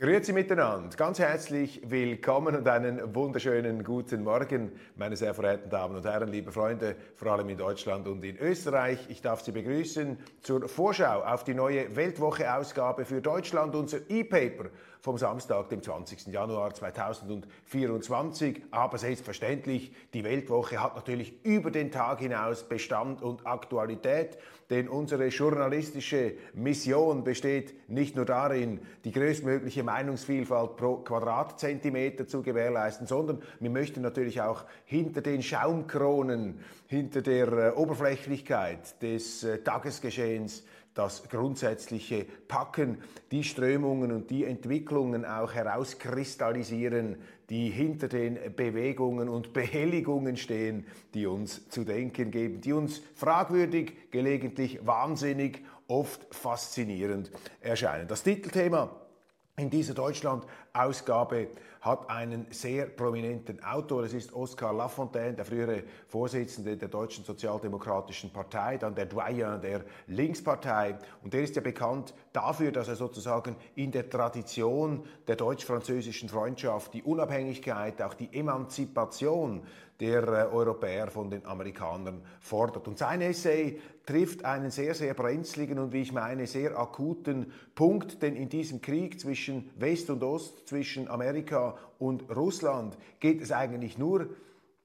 Grüezi miteinander, ganz herzlich willkommen und einen wunderschönen guten Morgen, meine sehr verehrten Damen und Herren, liebe Freunde, vor allem in Deutschland und in Österreich. Ich darf Sie begrüßen zur Vorschau auf die neue Weltwoche-Ausgabe für Deutschland, unser E-Paper vom Samstag, dem 20. Januar 2024. Aber selbstverständlich, die Weltwoche hat natürlich über den Tag hinaus Bestand und Aktualität, denn unsere journalistische Mission besteht nicht nur darin, die größtmögliche Meinungsvielfalt pro Quadratzentimeter zu gewährleisten, sondern wir möchten natürlich auch hinter den Schaumkronen, hinter der äh, Oberflächlichkeit des äh, Tagesgeschehens das grundsätzliche Packen, die Strömungen und die Entwicklungen auch herauskristallisieren, die hinter den Bewegungen und Behelligungen stehen, die uns zu denken geben, die uns fragwürdig, gelegentlich wahnsinnig, oft faszinierend erscheinen. Das Titelthema in dieser Deutschland-Ausgabe hat einen sehr prominenten Autor. Es ist Oskar Lafontaine, der frühere Vorsitzende der Deutschen Sozialdemokratischen Partei, dann der Doyen der Linkspartei. Und der ist ja bekannt dafür, dass er sozusagen in der Tradition der deutsch-französischen Freundschaft die Unabhängigkeit, auch die Emanzipation der äh, Europäer von den Amerikanern fordert. Und sein Essay trifft einen sehr, sehr brenzligen und wie ich meine, sehr akuten Punkt, denn in diesem Krieg zwischen West und Ost, zwischen Amerika und Russland geht es eigentlich nur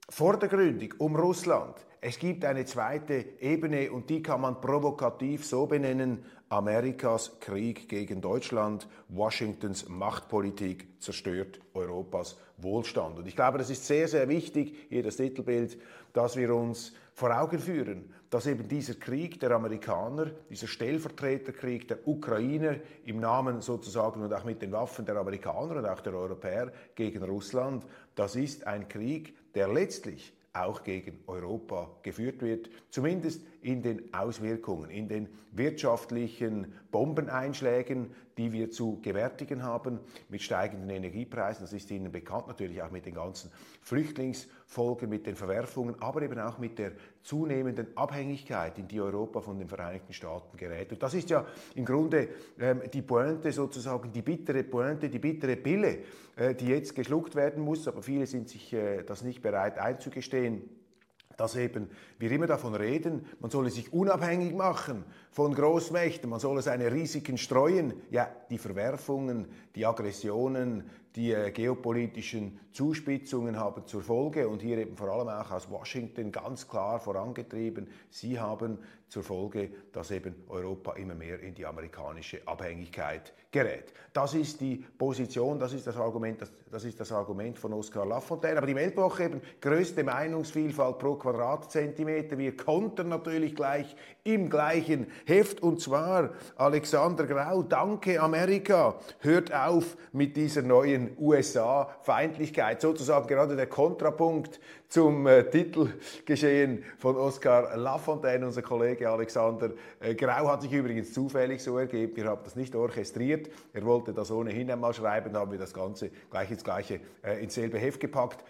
vordergründig um Russland. Es gibt eine zweite Ebene und die kann man provokativ so benennen, Amerikas Krieg gegen Deutschland, Washingtons Machtpolitik zerstört Europas Wohlstand. Und ich glaube, das ist sehr, sehr wichtig, hier das Titelbild, dass wir uns vor Augen führen, dass eben dieser Krieg der Amerikaner, dieser Stellvertreterkrieg der Ukrainer im Namen sozusagen und auch mit den Waffen der Amerikaner und auch der Europäer gegen Russland, das ist ein Krieg, der letztlich auch gegen Europa geführt wird, zumindest in den Auswirkungen, in den wirtschaftlichen Bombeneinschlägen, die wir zu gewärtigen haben, mit steigenden Energiepreisen, das ist Ihnen bekannt, natürlich auch mit den ganzen Flüchtlingsfolgen, mit den Verwerfungen, aber eben auch mit der zunehmenden Abhängigkeit, in die Europa von den Vereinigten Staaten gerät. Und das ist ja im Grunde ähm, die Pointe sozusagen, die bittere Pointe, die bittere Pille, äh, die jetzt geschluckt werden muss, aber viele sind sich äh, das nicht bereit einzugestehen dass eben wir immer davon reden, man solle sich unabhängig machen von Großmächten, man solle seine Risiken streuen. Ja, die Verwerfungen, die Aggressionen, die äh, geopolitischen Zuspitzungen haben zur Folge und hier eben vor allem auch aus Washington ganz klar vorangetrieben, sie haben zur Folge, dass eben Europa immer mehr in die amerikanische Abhängigkeit gerät. Das ist die Position, das ist das Argument, das, das ist das Argument von Oskar Lafontaine. Aber die Weltwoche eben größte Meinungsvielfalt pro Quadratzentimeter. Wir konnten natürlich gleich im gleichen Heft und zwar Alexander Grau, danke Amerika, hört auf mit dieser neuen USA-Feindlichkeit, sozusagen gerade der Kontrapunkt zum äh, Titelgeschehen von Oskar Lafontaine. Unser Kollege Alexander äh, Grau hat sich übrigens zufällig so ergeben. Wir haben das nicht orchestriert. Er wollte das ohnehin einmal schreiben, haben wir das Ganze gleich ins gleiche, äh, ins selbe Heft gepackt.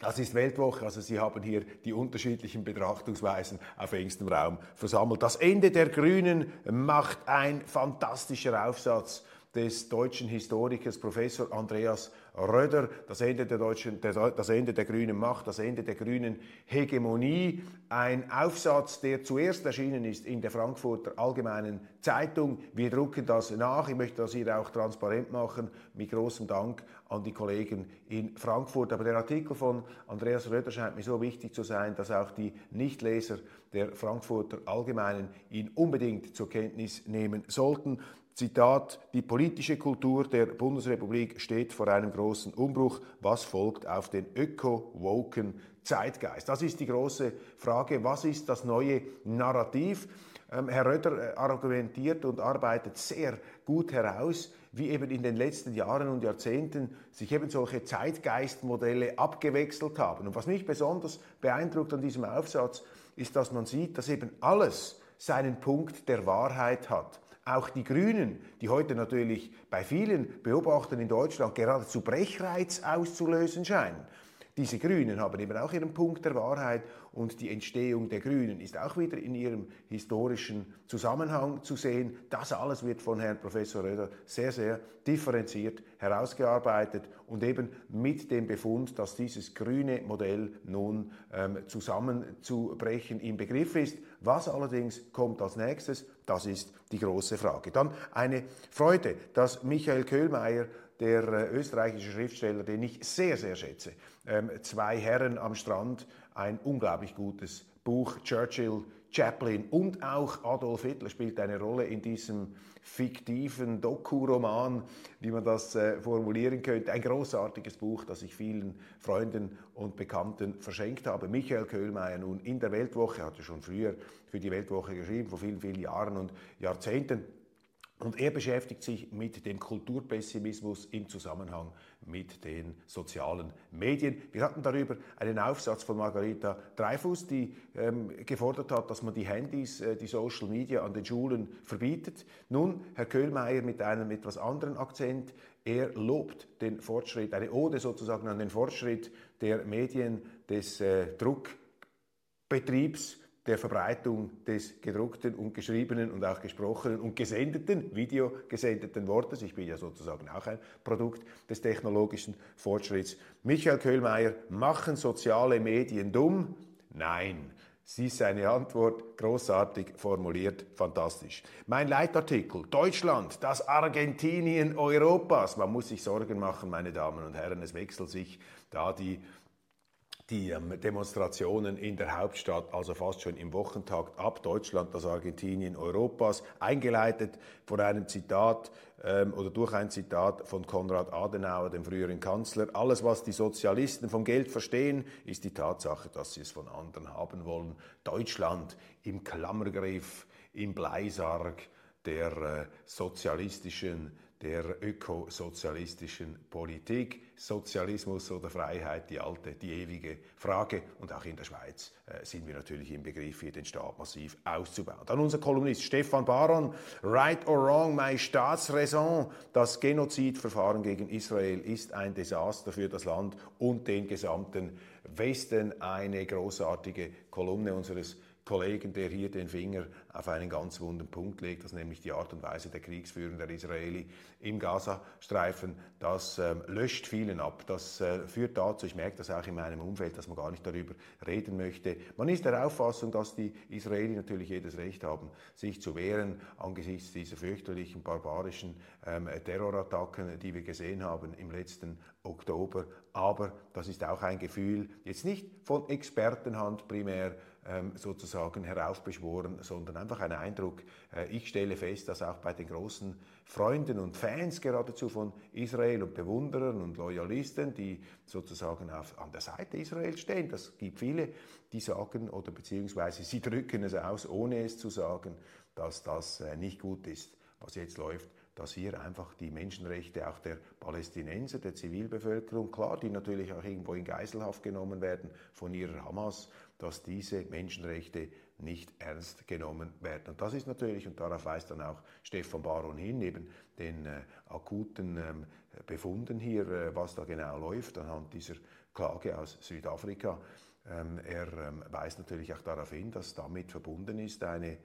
Das ist Weltwoche, also Sie haben hier die unterschiedlichen Betrachtungsweisen auf engstem Raum versammelt. Das Ende der Grünen macht ein fantastischer Aufsatz des deutschen Historikers Professor Andreas Röder, das Ende der, deutschen, das Ende der grünen Macht, das Ende der grünen Hegemonie. Ein Aufsatz, der zuerst erschienen ist in der Frankfurter Allgemeinen Zeitung. Wir drucken das nach. Ich möchte das hier auch transparent machen. Mit großem Dank an die Kollegen in Frankfurt. Aber der Artikel von Andreas Röder scheint mir so wichtig zu sein, dass auch die Nichtleser der Frankfurter Allgemeinen ihn unbedingt zur Kenntnis nehmen sollten. Zitat, die politische Kultur der Bundesrepublik steht vor einem großen Umbruch. Was folgt auf den öko-woken Zeitgeist? Das ist die große Frage. Was ist das neue Narrativ? Ähm, Herr Röder äh, argumentiert und arbeitet sehr gut heraus, wie eben in den letzten Jahren und Jahrzehnten sich eben solche Zeitgeistmodelle abgewechselt haben. Und was mich besonders beeindruckt an diesem Aufsatz, ist, dass man sieht, dass eben alles seinen Punkt der Wahrheit hat. Auch die Grünen, die heute natürlich bei vielen Beobachtern in Deutschland geradezu Brechreiz auszulösen scheinen, diese Grünen haben eben auch ihren Punkt der Wahrheit und die Entstehung der Grünen ist auch wieder in ihrem historischen Zusammenhang zu sehen. Das alles wird von Herrn Professor Röder sehr, sehr differenziert herausgearbeitet und eben mit dem Befund, dass dieses grüne Modell nun ähm, zusammenzubrechen im Begriff ist. Was allerdings kommt als nächstes, das ist die große Frage. Dann eine Freude, dass Michael Köhlmeier der äh, österreichische Schriftsteller, den ich sehr, sehr schätze. Ähm, zwei Herren am Strand, ein unglaublich gutes Buch, Churchill, Chaplin und auch Adolf Hitler spielt eine Rolle in diesem fiktiven Doku-Roman, wie man das äh, formulieren könnte. Ein großartiges Buch, das ich vielen Freunden und Bekannten verschenkt habe. Michael Köhlmeier nun in der Weltwoche, hatte schon früher für die Weltwoche geschrieben, vor vielen, vielen Jahren und Jahrzehnten. Und er beschäftigt sich mit dem Kulturpessimismus im Zusammenhang mit den sozialen Medien. Wir hatten darüber einen Aufsatz von Margarita Dreifuss, die ähm, gefordert hat, dass man die Handys, äh, die Social Media an den Schulen verbietet. Nun, Herr Köhlmeier mit einem etwas anderen Akzent, er lobt den Fortschritt, eine Ode sozusagen an den Fortschritt der Medien, des äh, Druckbetriebs der Verbreitung des gedruckten und geschriebenen und auch gesprochenen und gesendeten, videogesendeten Wortes. Ich bin ja sozusagen auch ein Produkt des technologischen Fortschritts. Michael Köhlmeier, machen soziale Medien dumm? Nein. Sie ist seine Antwort großartig formuliert, fantastisch. Mein Leitartikel, Deutschland, das Argentinien Europas. Man muss sich Sorgen machen, meine Damen und Herren, es wechselt sich da die die Demonstrationen in der Hauptstadt, also fast schon im Wochentakt ab, Deutschland, das Argentinien Europas, eingeleitet von einem Zitat ähm, oder durch ein Zitat von Konrad Adenauer, dem früheren Kanzler. Alles, was die Sozialisten vom Geld verstehen, ist die Tatsache, dass sie es von anderen haben wollen. Deutschland im Klammergriff, im Bleisarg der äh, sozialistischen der ökosozialistischen Politik. Sozialismus oder Freiheit, die alte, die ewige Frage. Und auch in der Schweiz äh, sind wir natürlich im Begriff, hier den Staat massiv auszubauen. Dann unser Kolumnist Stefan Baron, Right or Wrong, my Staatsräson. Das Genozidverfahren gegen Israel ist ein Desaster für das Land und den gesamten Westen. Eine großartige Kolumne unseres Kollegen, der hier den Finger auf einen ganz wunden Punkt legt, das nämlich die Art und Weise der Kriegsführung der Israeli im Gazastreifen. Das ähm, löscht vielen ab. Das äh, führt dazu, ich merke das auch in meinem Umfeld, dass man gar nicht darüber reden möchte. Man ist der Auffassung, dass die Israeli natürlich jedes Recht haben, sich zu wehren angesichts dieser fürchterlichen, barbarischen ähm, Terrorattacken, die wir gesehen haben im letzten Oktober. Aber das ist auch ein Gefühl, jetzt nicht von Expertenhand primär, sozusagen heraufbeschworen, sondern einfach ein Eindruck. Äh, ich stelle fest, dass auch bei den großen Freunden und Fans geradezu von Israel und Bewunderern und Loyalisten, die sozusagen auf, an der Seite Israels stehen, das gibt viele, die sagen oder beziehungsweise sie drücken es aus, ohne es zu sagen, dass das äh, nicht gut ist, was jetzt läuft dass hier einfach die Menschenrechte auch der Palästinenser, der Zivilbevölkerung, klar, die natürlich auch irgendwo in Geiselhaft genommen werden von ihrer Hamas, dass diese Menschenrechte nicht ernst genommen werden. Und das ist natürlich, und darauf weist dann auch Stefan Baron hin, neben den äh, akuten ähm, Befunden hier, äh, was da genau läuft, anhand dieser Klage aus Südafrika. Ähm, er ähm, weist natürlich auch darauf hin, dass damit verbunden ist eine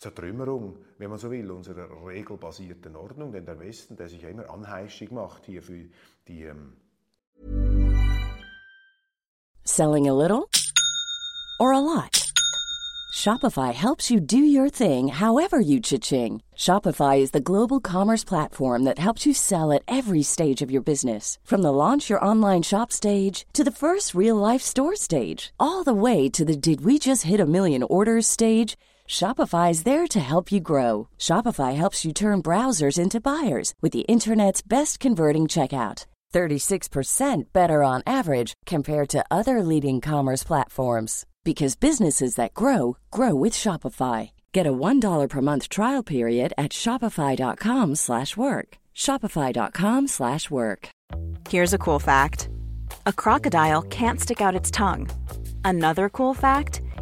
Zertrümmerung, um, wenn man so will, unserer regelbasierten Ordnung, denn der Westen, der sich ja immer anheischig macht hier für die... Ähm Selling a little or a lot? Shopify helps you do your thing however you cha-ching. Shopify is the global commerce platform that helps you sell at every stage of your business. From the launch your online shop stage to the first real life store stage, all the way to the did we just hit a million orders stage. Shopify is there to help you grow. Shopify helps you turn browsers into buyers with the internet's best converting checkout. 36% better on average compared to other leading commerce platforms because businesses that grow grow with Shopify. Get a $1 per month trial period at shopify.com/work. shopify.com/work. Here's a cool fact. A crocodile can't stick out its tongue. Another cool fact,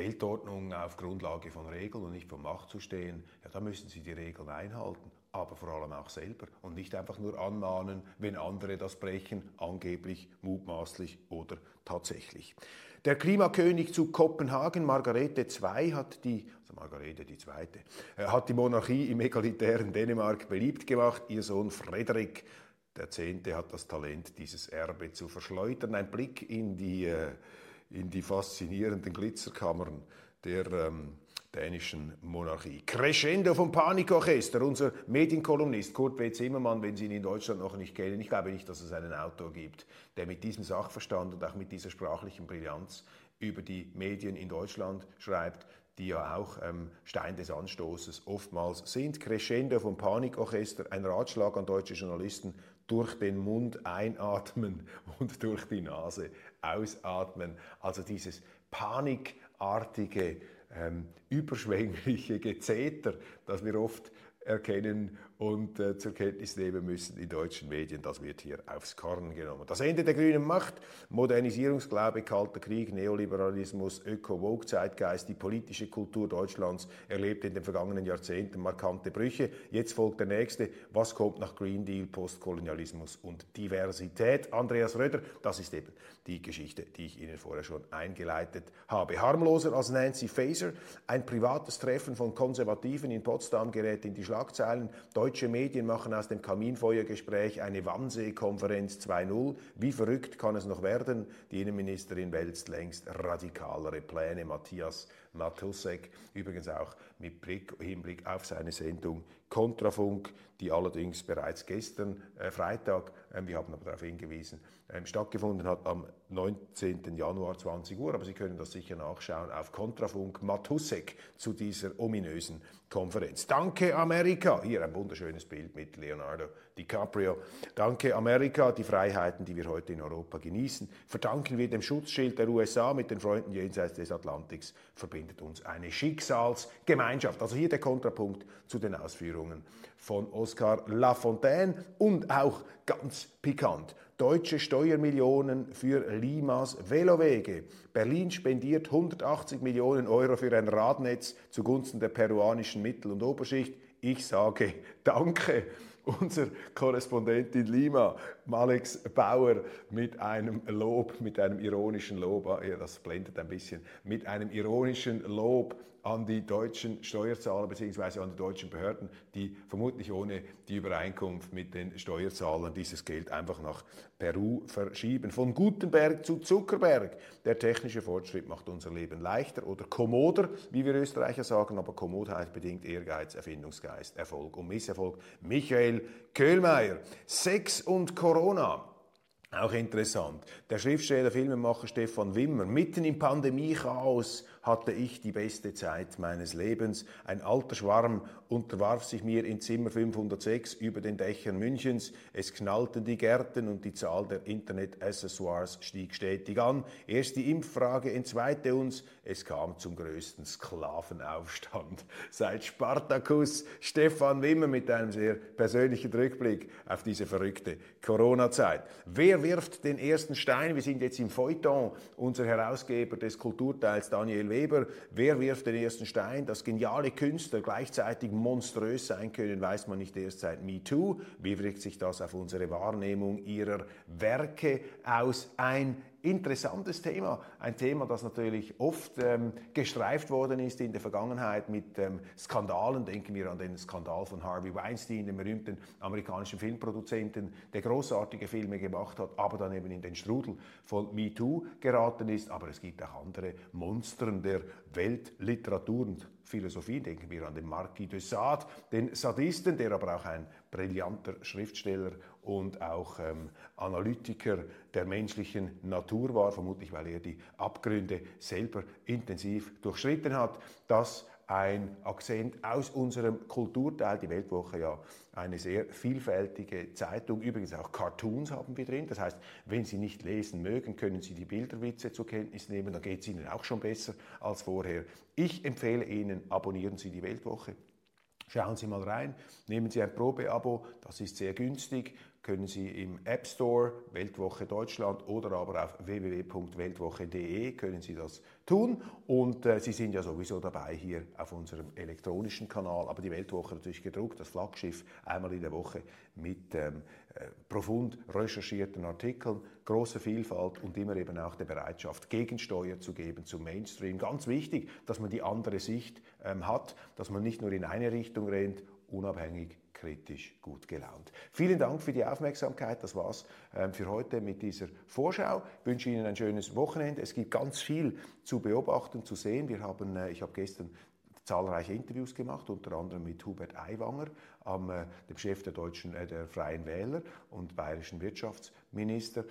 Weltordnung auf Grundlage von Regeln und nicht von Macht zu stehen, ja, da müssen Sie die Regeln einhalten. aber vor allem auch selber und nicht einfach nur anmahnen, wenn andere das brechen, angeblich, mutmaßlich oder tatsächlich. Der Klimakönig zu Kopenhagen, Margarete II, hat die, also Margarete Zweite, äh, hat die Monarchie im egalitären Dänemark beliebt gemacht. Ihr Sohn Frederik der Zehnte hat das Talent, dieses Erbe zu verschleudern. Ein Blick in die, äh, in die faszinierenden Glitzerkammern der ähm, dänischen Monarchie. Crescendo vom Panikorchester, unser Medienkolumnist Kurt W. Zimmermann, wenn Sie ihn in Deutschland noch nicht kennen. Ich glaube nicht, dass es einen Autor gibt, der mit diesem Sachverstand und auch mit dieser sprachlichen Brillanz über die Medien in Deutschland schreibt, die ja auch ähm, Stein des Anstoßes oftmals sind. Crescendo vom Panikorchester, ein Ratschlag an deutsche Journalisten, durch den Mund einatmen und durch die Nase ausatmen. Also dieses panikartige ähm, überschwängliche Gezeter, das wir oft erkennen und äh, zur Kenntnis nehmen müssen in deutschen Medien. Das wird hier aufs Korn genommen. Das Ende der grünen Macht, Modernisierungsglaube, Kalter Krieg, Neoliberalismus, Öko-Woke-Zeitgeist, die politische Kultur Deutschlands erlebt in den vergangenen Jahrzehnten markante Brüche. Jetzt folgt der nächste. Was kommt nach Green Deal, Postkolonialismus und Diversität? Andreas Röder, das ist eben die Geschichte, die ich Ihnen vorher schon eingeleitet habe. Harmloser als Nancy Faeser, ein privates Treffen von Konservativen in Potsdam gerät in die Schlagzeilen. Deutsche Medien machen aus dem Kaminfeuergespräch eine Wannsee-Konferenz 2.0. Wie verrückt kann es noch werden? Die Innenministerin wälzt längst radikalere Pläne. Matthias Matussek, übrigens auch mit Blick, Hinblick auf seine Sendung Kontrafunk, die allerdings bereits gestern äh, Freitag, äh, wir haben aber darauf hingewiesen, stattgefunden hat am 19. Januar 20 Uhr. Aber Sie können das sicher nachschauen auf Kontrafunk Matussek zu dieser ominösen Konferenz. Danke Amerika. Hier ein wunderschönes Bild mit Leonardo DiCaprio. Danke Amerika, die Freiheiten, die wir heute in Europa genießen, verdanken wir dem Schutzschild der USA mit den Freunden jenseits des Atlantiks, verbindet uns eine Schicksalsgemeinschaft. Also hier der Kontrapunkt zu den Ausführungen von Oscar Lafontaine und auch ganz pikant. Deutsche Steuermillionen für Limas Velowege. Berlin spendiert 180 Millionen Euro für ein Radnetz zugunsten der peruanischen Mittel- und Oberschicht. Ich sage Danke unser Korrespondent in Lima, Alex Bauer, mit einem Lob, mit einem ironischen Lob, ah, ja, das blendet ein bisschen, mit einem ironischen Lob an die deutschen Steuerzahler bzw. an die deutschen Behörden, die vermutlich ohne die Übereinkunft mit den Steuerzahlern dieses Geld einfach nach Peru verschieben. Von Gutenberg zu Zuckerberg. Der technische Fortschritt macht unser Leben leichter oder kommoder, wie wir Österreicher sagen, aber Kommodheit bedingt Ehrgeiz, Erfindungsgeist, Erfolg und Misserfolg. Michael Köhlmeier. Sex und Corona. Auch interessant. Der Schriftsteller, Filmemacher Stefan Wimmer, mitten im Pandemiechaos hatte ich die beste Zeit meines Lebens. Ein alter Schwarm unterwarf sich mir in Zimmer 506 über den Dächern Münchens. Es knallten die Gärten und die Zahl der Internet-Accessoires stieg stetig an. Erst die Impffrage entzweite uns. Es kam zum größten Sklavenaufstand. Seit Spartacus Stefan Wimmer mit einem sehr persönlichen Rückblick auf diese verrückte Corona-Zeit. Wer wirft den ersten Stein? Wir sind jetzt im Feuilleton. Unser Herausgeber des Kulturteils Daniel Weber. Wer wirft den ersten Stein? Dass geniale Künstler gleichzeitig monströs sein können, weiß man nicht erst seit MeToo. Wie wirkt sich das auf unsere Wahrnehmung ihrer Werke aus? Ein interessantes Thema. Ein Thema, das natürlich oft ähm, gestreift worden ist in der Vergangenheit mit ähm, Skandalen. Denken wir an den Skandal von Harvey Weinstein, dem berühmten amerikanischen Filmproduzenten, der großartige Filme gemacht hat, aber dann eben in den Strudel von MeToo geraten ist. Aber es gibt auch andere Monstern der Weltliteratur und Philosophie. Denken wir an den Marquis de Sade, den Sadisten, der aber auch ein brillanter Schriftsteller und auch ähm, Analytiker der menschlichen Natur war, vermutlich weil er die Abgründe selber intensiv durchschritten hat. Das ein Akzent aus unserem Kulturteil, die Weltwoche ja eine sehr vielfältige Zeitung, übrigens auch Cartoons haben wir drin, das heißt, wenn Sie nicht lesen mögen, können Sie die Bilderwitze zur Kenntnis nehmen, dann geht es Ihnen auch schon besser als vorher. Ich empfehle Ihnen, abonnieren Sie die Weltwoche, Schauen Sie mal rein, nehmen Sie ein Probeabo, das ist sehr günstig, können Sie im App Store Weltwoche Deutschland oder aber auf www.weltwoche.de können Sie das tun. Und äh, Sie sind ja sowieso dabei hier auf unserem elektronischen Kanal, aber die Weltwoche natürlich gedruckt, das Flaggschiff einmal in der Woche mit ähm, äh, profund recherchierten Artikeln, großer Vielfalt und immer eben auch der Bereitschaft, Gegensteuer zu geben zum Mainstream. Ganz wichtig, dass man die andere Sicht ähm, hat, dass man nicht nur in eine Richtung rennt, unabhängig kritisch gut gelaunt. Vielen Dank für die Aufmerksamkeit. Das war's ähm, für heute mit dieser Vorschau. Ich wünsche Ihnen ein schönes Wochenende. Es gibt ganz viel zu beobachten, zu sehen. Wir haben, äh, ich habe gestern zahlreiche Interviews gemacht, unter anderem mit Hubert Aiwanger, äh, dem Chef der deutschen, äh, der Freien Wähler und bayerischen Wirtschaftsminister.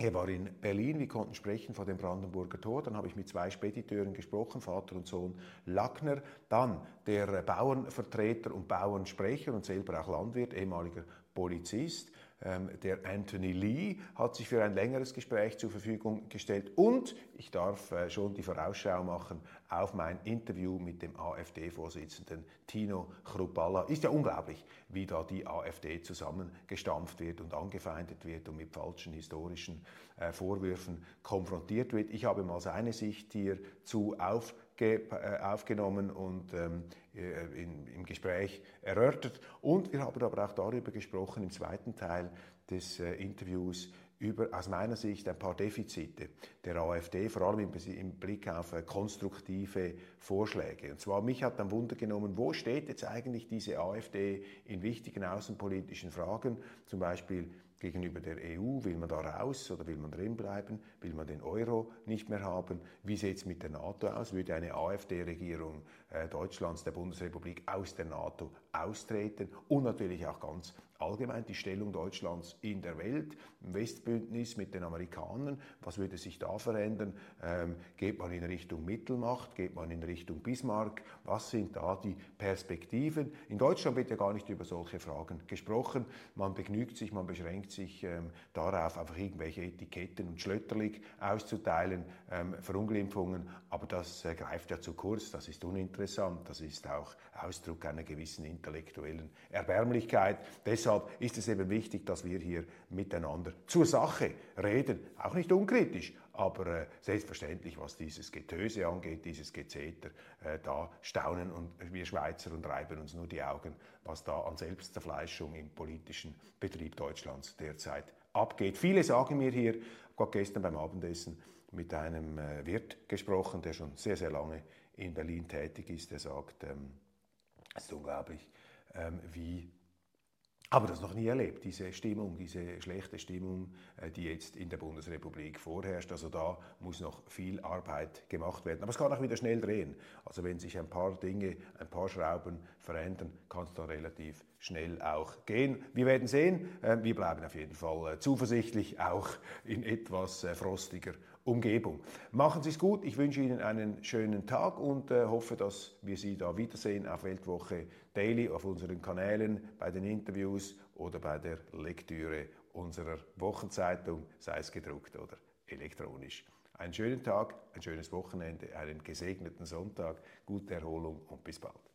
Er war in Berlin, wir konnten sprechen vor dem Brandenburger Tor. Dann habe ich mit zwei Spediteuren gesprochen, Vater und Sohn Lackner. Dann der Bauernvertreter und Bauernsprecher und selber auch Landwirt, ehemaliger Polizist. Ähm, der Anthony Lee hat sich für ein längeres Gespräch zur Verfügung gestellt und ich darf äh, schon die Vorausschau machen auf mein Interview mit dem AfD-Vorsitzenden Tino Chrupalla. Ist ja unglaublich, wie da die AfD zusammengestampft wird und angefeindet wird und mit falschen historischen äh, Vorwürfen konfrontiert wird. Ich habe mal seine Sicht hierzu auf äh, aufgenommen und ähm, äh, in, im Gespräch erörtert. Und wir haben aber auch darüber gesprochen im zweiten Teil des äh, Interviews über aus meiner Sicht ein paar Defizite der AfD, vor allem im, im Blick auf äh, konstruktive Vorschläge. Und zwar mich hat dann Wunder genommen, wo steht jetzt eigentlich diese AfD in wichtigen außenpolitischen Fragen, zum Beispiel gegenüber der EU? Will man da raus oder will man drin bleiben? Will man den Euro nicht mehr haben? Wie sieht es mit der NATO aus? Würde eine AfD-Regierung Deutschlands, der Bundesrepublik, aus der NATO austreten? Und natürlich auch ganz allgemein die Stellung Deutschlands in der Welt, im Westbündnis mit den Amerikanern, was würde sich da verändern? Ähm, geht man in Richtung Mittelmacht, geht man in Richtung Bismarck? Was sind da die Perspektiven? In Deutschland wird ja gar nicht über solche Fragen gesprochen. Man begnügt sich, man beschränkt sich ähm, darauf, einfach irgendwelche Etiketten und Schlötterlig auszuteilen, ähm, Verunglimpfungen, aber das äh, greift ja zu kurz, das ist uninteressant, das ist auch Ausdruck einer gewissen intellektuellen Erbärmlichkeit. Deshalb ist es eben wichtig, dass wir hier miteinander zur Sache reden. Auch nicht unkritisch, aber äh, selbstverständlich, was dieses Getöse angeht, dieses Gezeter, äh, da staunen und wir Schweizer und reiben uns nur die Augen, was da an Selbstzerfleischung im politischen Betrieb Deutschlands derzeit abgeht. Viele sagen mir hier, ich habe gestern beim Abendessen mit einem äh, Wirt gesprochen, der schon sehr, sehr lange in Berlin tätig ist, der sagt, ähm, es ist unglaublich, ähm, wie aber das noch nie erlebt, diese Stimmung, diese schlechte Stimmung, äh, die jetzt in der Bundesrepublik vorherrscht. Also da muss noch viel Arbeit gemacht werden. Aber es kann auch wieder schnell drehen. Also wenn sich ein paar Dinge, ein paar Schrauben verändern, kann es da relativ schnell auch gehen. Wir werden sehen. Äh, wir bleiben auf jeden Fall äh, zuversichtlich, auch in etwas frostiger Umgebung. Machen Sie es gut. Ich wünsche Ihnen einen schönen Tag und äh, hoffe, dass wir Sie da wiedersehen auf Weltwoche Daily, auf unseren Kanälen, bei den Interviews oder bei der Lektüre unserer Wochenzeitung, sei es gedruckt oder elektronisch. Einen schönen Tag, ein schönes Wochenende, einen gesegneten Sonntag, gute Erholung und bis bald.